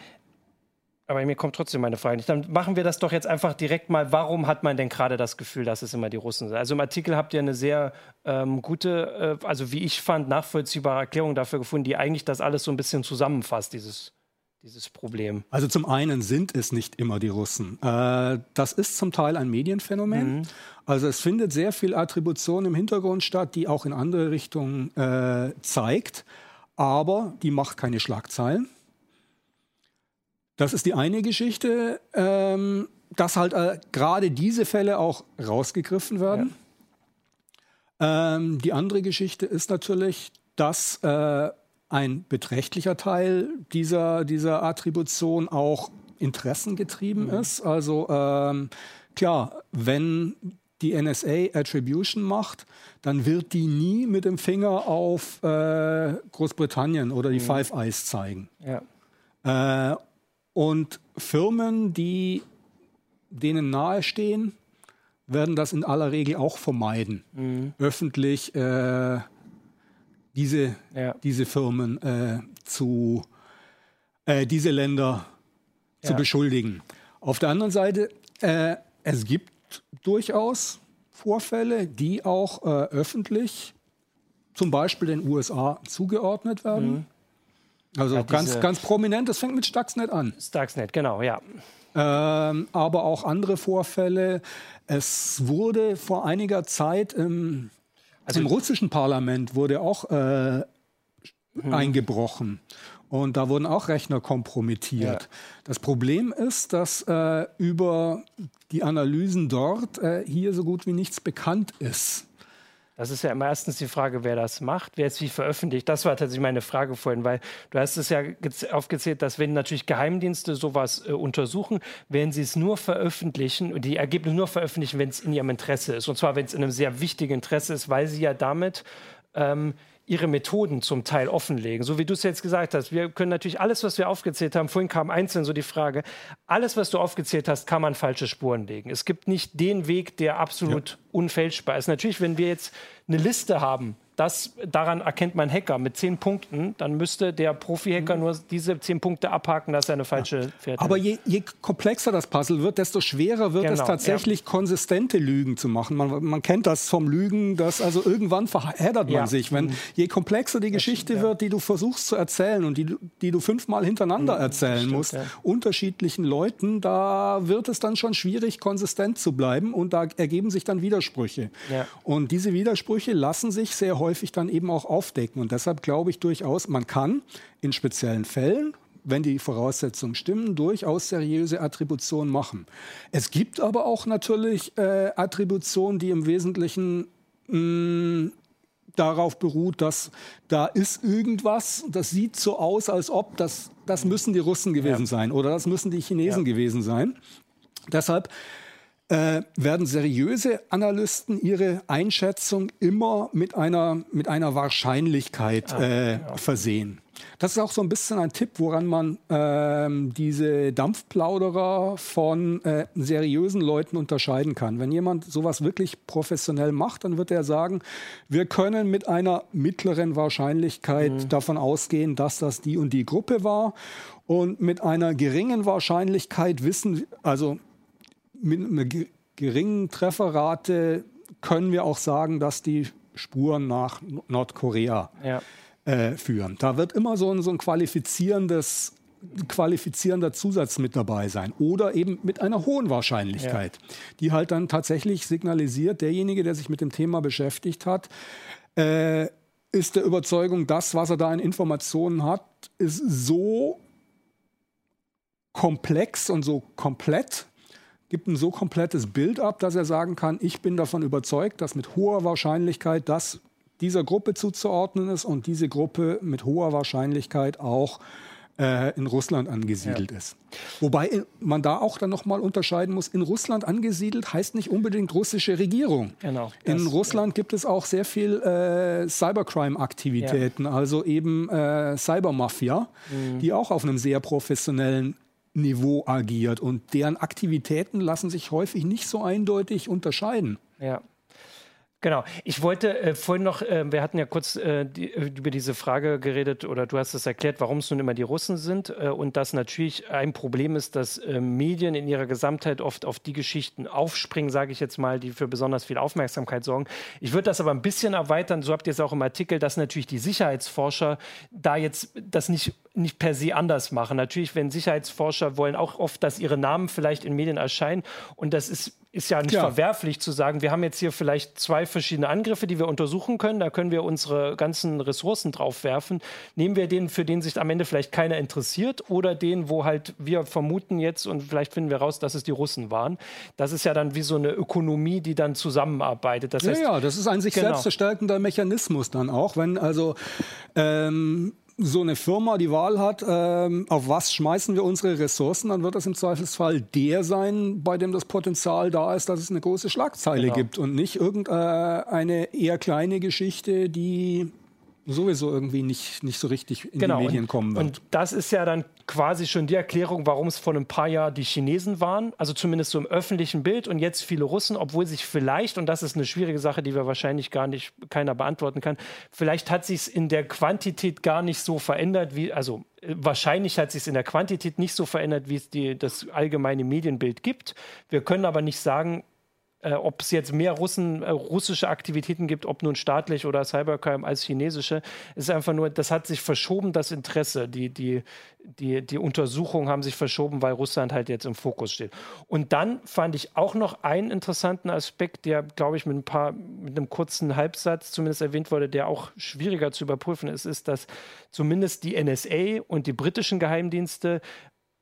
aber mir kommt trotzdem meine Frage nicht. Dann machen wir das doch jetzt einfach direkt mal. Warum hat man denn gerade das Gefühl, dass es immer die Russen sind? Also im Artikel habt ihr eine sehr ähm, gute, äh, also wie ich fand, nachvollziehbare Erklärung dafür gefunden, die eigentlich das alles so ein bisschen zusammenfasst, dieses dieses Problem? Also zum einen sind es nicht immer die Russen. Äh, das ist zum Teil ein Medienphänomen. Mhm. Also es findet sehr viel Attribution im Hintergrund statt, die auch in andere Richtungen äh, zeigt, aber die macht keine Schlagzeilen. Das ist die eine Geschichte, ähm, dass halt äh, gerade diese Fälle auch rausgegriffen werden. Ja. Ähm, die andere Geschichte ist natürlich, dass ein beträchtlicher Teil dieser, dieser Attribution auch interessengetrieben mhm. ist. Also ähm, klar, wenn die NSA Attribution macht, dann wird die nie mit dem Finger auf äh, Großbritannien oder die mhm. Five Eyes zeigen. Ja. Äh, und Firmen, die denen nahestehen, werden das in aller Regel auch vermeiden, mhm. öffentlich äh, diese, ja. diese Firmen äh, zu, äh, diese Länder ja. zu beschuldigen. Auf der anderen Seite, äh, es gibt durchaus Vorfälle, die auch äh, öffentlich zum Beispiel den USA zugeordnet werden. Mhm. Also ja, ganz, ganz prominent, das fängt mit Stuxnet an. Stuxnet, genau, ja. Ähm, aber auch andere Vorfälle. Es wurde vor einiger Zeit im also im russischen Parlament wurde auch äh, hm. eingebrochen. Und da wurden auch Rechner kompromittiert. Ja. Das Problem ist, dass äh, über die Analysen dort äh, hier so gut wie nichts bekannt ist. Das ist ja immer erstens die Frage, wer das macht, wer es wie veröffentlicht. Das war tatsächlich meine Frage vorhin, weil du hast es ja aufgezählt, dass wenn natürlich Geheimdienste sowas äh, untersuchen, werden sie es nur veröffentlichen und die Ergebnisse nur veröffentlichen, wenn es in ihrem Interesse ist. Und zwar, wenn es in einem sehr wichtigen Interesse ist, weil sie ja damit ähm, ihre Methoden zum Teil offenlegen. So wie du es jetzt gesagt hast, wir können natürlich alles, was wir aufgezählt haben, vorhin kam einzeln so die Frage, alles, was du aufgezählt hast, kann man falsche Spuren legen. Es gibt nicht den Weg, der absolut ja. unfälschbar ist. Natürlich, wenn wir jetzt eine Liste haben, das, daran erkennt man Hacker mit zehn Punkten, dann müsste der Profi-Hacker mhm. nur diese zehn Punkte abhaken, dass er eine falsche ja. Fährte Aber je, je, komplexer das Puzzle wird, desto schwerer wird genau, es tatsächlich, ja. konsistente Lügen zu machen. Man, man, kennt das vom Lügen, dass also irgendwann verheddert man ja. sich. Wenn, mhm. Je komplexer die Geschichte wird, die du versuchst zu erzählen und die, die du fünfmal hintereinander mhm, erzählen stimmt, musst, unterschiedlichen Leuten, da wird es dann schon schwierig, konsistent zu bleiben und da ergeben sich dann Widersprüche. Und diese Widersprüche lassen sich sehr häufig häufig dann eben auch aufdecken. Und deshalb glaube ich durchaus, man kann in speziellen Fällen, wenn die Voraussetzungen stimmen, durchaus seriöse Attributionen machen. Es gibt aber auch natürlich äh, Attributionen, die im Wesentlichen mh, mm, darauf beruht, dass da ist irgendwas, das sieht so aus, als ob das, das müssen die Russen gewesen ja. sein oder das müssen die Chinesen ja. gewesen sein. Deshalb äh, werden seriöse Analysten ihre Einschätzung immer mit einer, mit einer Wahrscheinlichkeit ah, äh, ja. versehen. Das ist auch so ein bisschen ein Tipp, woran man ähm, diese Dampfplauderer von äh, seriösen Leuten unterscheiden kann. Wenn jemand sowas wirklich professionell macht, dann wird er sagen, wir können mit einer mittleren Wahrscheinlichkeit mhm. davon ausgehen, dass das die und die Gruppe war. Und mit einer geringen Wahrscheinlichkeit wissen, also mit einer geringen Trefferrate können wir auch sagen, dass die Spuren nach Nordkorea ja. äh, führen. Da wird immer so ein, so ein qualifizierendes qualifizierender Zusatz mit dabei sein oder eben mit einer hohen Wahrscheinlichkeit, ja. die halt dann tatsächlich signalisiert, derjenige, der sich mit dem Thema beschäftigt hat, äh, ist der Überzeugung, das, was er da in Informationen hat, ist so komplex und so komplett, gibt ein so komplettes Bild ab, dass er sagen kann, ich bin davon überzeugt, dass mit hoher Wahrscheinlichkeit das dieser Gruppe zuzuordnen ist und diese Gruppe mit hoher Wahrscheinlichkeit auch äh, in Russland angesiedelt ja. ist. Wobei man da auch dann nochmal unterscheiden muss, in Russland angesiedelt heißt nicht unbedingt russische Regierung. Genau, das, in Russland ja. gibt es auch sehr viel äh, Cybercrime-Aktivitäten, ja. also eben äh, Cybermafia, mhm. die auch auf einem sehr professionellen Niveau agiert und deren Aktivitäten lassen sich häufig nicht so eindeutig unterscheiden. Ja. Genau. Ich wollte äh, vorhin noch, äh, wir hatten ja kurz äh, die, äh, über diese Frage geredet oder du hast es erklärt, warum es nun immer die Russen sind äh, und dass natürlich ein Problem ist, dass äh, Medien in ihrer Gesamtheit oft auf die Geschichten aufspringen, sage ich jetzt mal, die für besonders viel Aufmerksamkeit sorgen. Ich würde das aber ein bisschen erweitern, so habt ihr es auch im Artikel, dass natürlich die Sicherheitsforscher da jetzt das nicht nicht per se anders machen. Natürlich, wenn Sicherheitsforscher wollen auch oft, dass ihre Namen vielleicht in Medien erscheinen und das ist ist ja nicht ja. verwerflich zu sagen, wir haben jetzt hier vielleicht zwei verschiedene Angriffe, die wir untersuchen können, da können wir unsere ganzen Ressourcen drauf werfen. Nehmen wir den, für den sich am Ende vielleicht keiner interessiert oder den, wo halt wir vermuten jetzt und vielleicht finden wir raus, dass es die Russen waren. Das ist ja dann wie so eine Ökonomie, die dann zusammenarbeitet. Das heißt, ja, ja, das ist ein sich genau. selbst verstärkender Mechanismus dann auch, wenn also ähm, so eine Firma die Wahl hat, ähm, auf was schmeißen wir unsere Ressourcen, dann wird das im Zweifelsfall der sein, bei dem das Potenzial da ist, dass es eine große Schlagzeile genau. gibt und nicht irgendeine äh, eher kleine Geschichte, die sowieso irgendwie nicht, nicht so richtig in genau. die Medien kommen wird. Und das ist ja dann quasi schon die Erklärung, warum es vor ein paar Jahren die Chinesen waren, also zumindest so im öffentlichen Bild und jetzt viele Russen, obwohl sich vielleicht, und das ist eine schwierige Sache, die wir wahrscheinlich gar nicht keiner beantworten kann, vielleicht hat sich es in der Quantität gar nicht so verändert, wie, also äh, wahrscheinlich hat sich es in der Quantität nicht so verändert, wie es die, das allgemeine Medienbild gibt. Wir können aber nicht sagen, äh, ob es jetzt mehr Russen, äh, russische Aktivitäten gibt, ob nun staatlich oder Cybercrime als chinesische, ist einfach nur, das hat sich verschoben, das Interesse. Die, die, die, die Untersuchungen haben sich verschoben, weil Russland halt jetzt im Fokus steht. Und dann fand ich auch noch einen interessanten Aspekt, der, glaube ich, mit ein paar, mit einem kurzen Halbsatz zumindest erwähnt wurde, der auch schwieriger zu überprüfen ist, ist, dass zumindest die NSA und die britischen Geheimdienste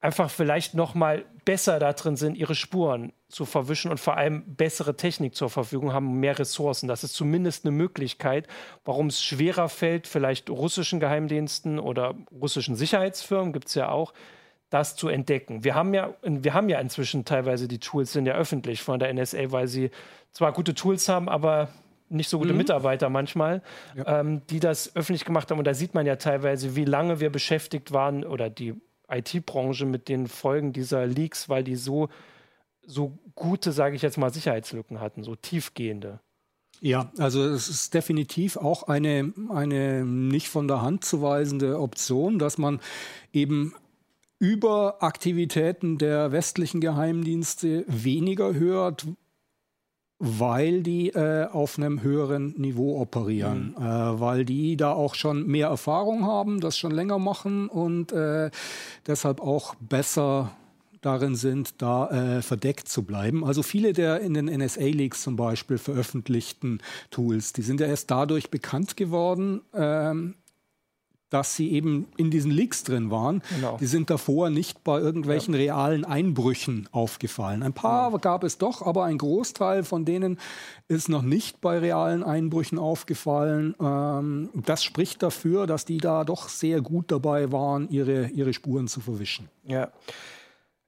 einfach vielleicht noch mal besser da drin sind, ihre Spuren zu verwischen und vor allem bessere Technik zur Verfügung haben, mehr Ressourcen. Das ist zumindest eine Möglichkeit, warum es schwerer fällt, vielleicht russischen Geheimdiensten oder russischen Sicherheitsfirmen, gibt es ja auch, das zu entdecken. Wir haben, ja, wir haben ja inzwischen teilweise die Tools sind ja öffentlich von der NSA, weil sie zwar gute Tools haben, aber nicht so gute mhm. Mitarbeiter manchmal, ja. ähm, die das öffentlich gemacht haben. Und da sieht man ja teilweise, wie lange wir beschäftigt waren oder die IT-Branche mit den Folgen dieser Leaks, weil die so, so gute, sage ich jetzt mal, Sicherheitslücken hatten, so tiefgehende. Ja, also es ist definitiv auch eine, eine nicht von der Hand zu weisende Option, dass man eben über Aktivitäten der westlichen Geheimdienste weniger hört, weil die äh, auf einem höheren Niveau operieren, mhm. äh, weil die da auch schon mehr Erfahrung haben, das schon länger machen und äh, deshalb auch besser darin sind, da äh, verdeckt zu bleiben. Also viele der in den NSA-Leaks zum Beispiel veröffentlichten Tools, die sind ja erst dadurch bekannt geworden, ähm, dass sie eben in diesen Leaks drin waren. Genau. Die sind davor nicht bei irgendwelchen ja. realen Einbrüchen aufgefallen. Ein paar ja. gab es doch, aber ein Großteil von denen ist noch nicht bei realen Einbrüchen aufgefallen. Ähm, das spricht dafür, dass die da doch sehr gut dabei waren, ihre, ihre Spuren zu verwischen. Ja.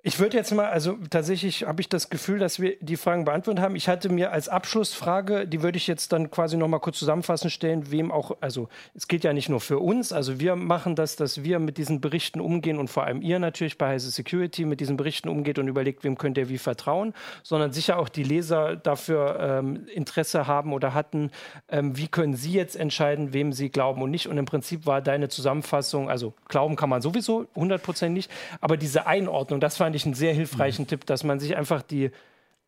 Ich würde jetzt mal, also tatsächlich habe ich das Gefühl, dass wir die Fragen beantwortet haben. Ich hatte mir als Abschlussfrage, die würde ich jetzt dann quasi noch mal kurz zusammenfassen stellen, wem auch, also es geht ja nicht nur für uns, also wir machen das, dass wir mit diesen Berichten umgehen und vor allem ihr natürlich bei Heise Security mit diesen Berichten umgeht und überlegt, wem könnt ihr wie vertrauen, sondern sicher auch die Leser dafür ähm, Interesse haben oder hatten, ähm, wie können sie jetzt entscheiden, wem sie glauben und nicht. Und im Prinzip war deine Zusammenfassung, also glauben kann man sowieso 100% nicht, aber diese Einordnung, das fand ich ich einen sehr hilfreichen mhm. Tipp, dass man sich einfach die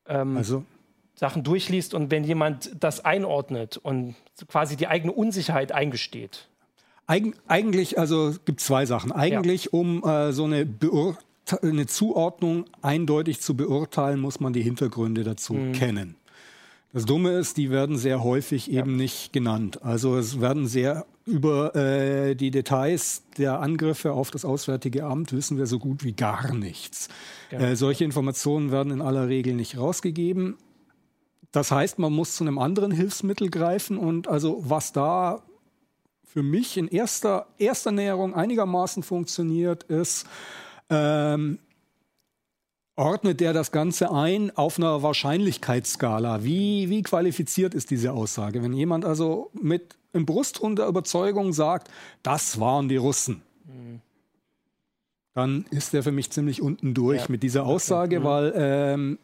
ähm, also. Sachen durchliest und wenn jemand das einordnet und quasi die eigene Unsicherheit eingesteht. Eig eigentlich, also gibt zwei Sachen. Eigentlich, ja. um äh, so eine, eine Zuordnung eindeutig zu beurteilen, muss man die Hintergründe dazu mhm. kennen. Das Dumme ist, die werden sehr häufig ja. eben nicht genannt. Also es werden sehr über äh, die Details der Angriffe auf das Auswärtige Amt wissen wir so gut wie gar nichts. Ja. Äh, solche Informationen werden in aller Regel nicht rausgegeben. Das heißt, man muss zu einem anderen Hilfsmittel greifen und also was da für mich in erster, erster Näherung einigermaßen funktioniert, ist ähm, ordnet der das Ganze ein auf einer Wahrscheinlichkeitsskala? Wie, wie qualifiziert ist diese Aussage? Wenn jemand also mit im Brustton der Überzeugung sagt, das waren die Russen, mhm. dann ist der für mich ziemlich unten durch ja. mit dieser Aussage, okay. Mhm. weil ähm,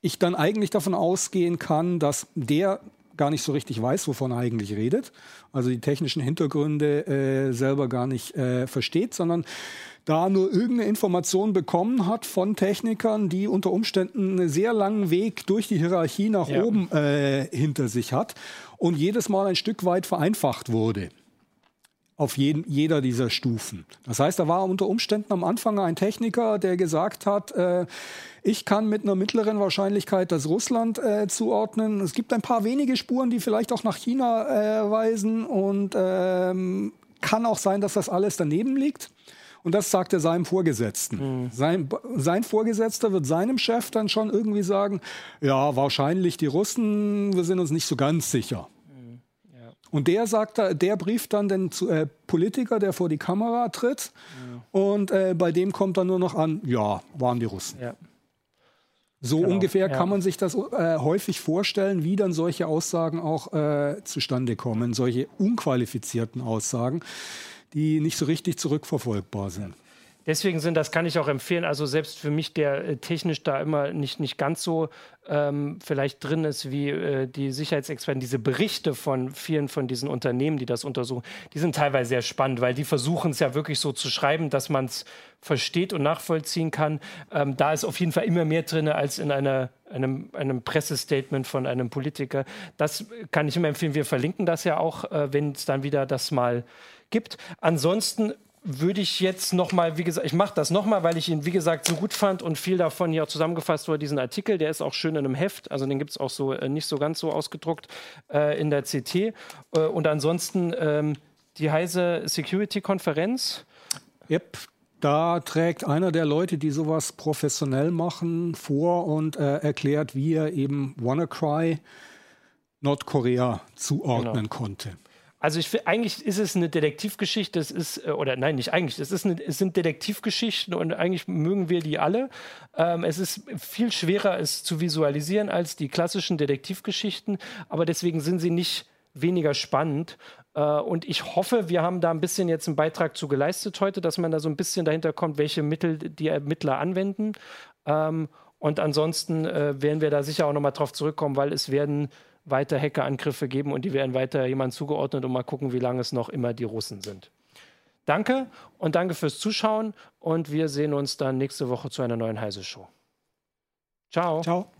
ich dann eigentlich davon ausgehen kann, dass der gar nicht so richtig weiß, wovon er eigentlich redet, also die technischen Hintergründe äh, selber gar nicht äh, versteht, sondern da nur irgendeine Information bekommen hat von Technikern, die unter Umständen einen sehr langen Weg durch die Hierarchie nach ja. oben äh, hinter sich hat und jedes Mal ein Stück weit vereinfacht wurde auf jeden, jeder dieser Stufen. Das heißt, da war unter Umständen am Anfang ein Techniker, der gesagt hat, äh, ich kann mit einer mittleren Wahrscheinlichkeit das Russland äh, zuordnen. Es gibt ein paar wenige Spuren, die vielleicht auch nach China äh, weisen und ähm, kann auch sein, dass das alles daneben liegt. Und das sagt er seinem Vorgesetzten. Mhm. Sein, sein Vorgesetzter wird seinem Chef dann schon irgendwie sagen, ja, wahrscheinlich die Russen, wir sind uns nicht so ganz sicher. Mhm. Und der sagt, der brieft dann den äh, Politiker, der vor die Kamera tritt, ja. und äh, bei dem kommt dann nur noch an, ja, waren die Russen. Ja. So genau. ungefähr ja. kann man sich das äh, häufig vorstellen, wie dann solche Aussagen auch äh, zustande kommen, solche unqualifizierten Aussagen die nicht so richtig zurückverfolgbar sind. Deswegen sind, das kann ich auch empfehlen, also selbst für mich, der äh, technisch da immer nicht, nicht ganz so ähm, vielleicht drin ist wie äh, die Sicherheitsexperten, diese Berichte von vielen von diesen Unternehmen, die das untersuchen, die sind teilweise sehr spannend, weil die versuchen es ja wirklich so zu schreiben, dass man es versteht und nachvollziehen kann. Ähm, da ist auf jeden Fall immer mehr drin als in einer, einem, einem Pressestatement von einem Politiker. Das kann ich immer empfehlen. Wir verlinken das ja auch, äh, wenn es dann wieder das mal gibt. Ansonsten würde ich jetzt nochmal, wie gesagt, ich mache das nochmal, weil ich ihn, wie gesagt, so gut fand und viel davon hier auch zusammengefasst wurde, diesen Artikel, der ist auch schön in einem Heft, also den gibt es auch so äh, nicht so ganz so ausgedruckt äh, in der CT. Äh, und ansonsten ähm, die Heise Security-Konferenz. Yep, da trägt einer der Leute, die sowas professionell machen, vor und äh, erklärt, wie er eben WannaCry Nordkorea zuordnen genau. konnte. Also ich eigentlich ist es eine Detektivgeschichte, es ist, äh, oder nein, nicht eigentlich, es, ist eine, es sind Detektivgeschichten und eigentlich mögen wir die alle. Ähm, es ist viel schwerer, es zu visualisieren als die klassischen Detektivgeschichten, aber deswegen sind sie nicht weniger spannend. Äh, und ich hoffe, wir haben da ein bisschen jetzt einen Beitrag zu geleistet heute, dass man da so ein bisschen dahinter kommt, welche Mittel die Ermittler anwenden. Ähm, und ansonsten äh, werden wir da sicher auch nochmal drauf zurückkommen, weil es werden weiter Hackerangriffe geben und die werden weiter jemand zugeordnet und mal gucken, wie lange es noch immer die Russen sind. Danke und danke fürs Zuschauen und wir sehen uns dann nächste Woche zu einer neuen Heise Show. Ciao. Ciao.